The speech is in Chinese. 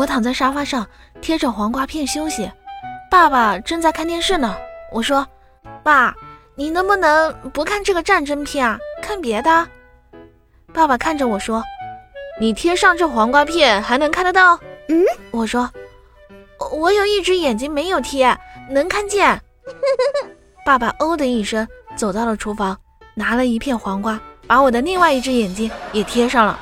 我躺在沙发上贴着黄瓜片休息爸爸正在看电视呢。我说爸你能不能不看这个战争片啊看别的爸爸看着我说你贴上这黄瓜片还能看得到？嗯？我说我有一只眼睛没有贴能看见。爸爸哦的一声走到了厨房拿了一片黄瓜把我的另外一只眼睛也贴上了。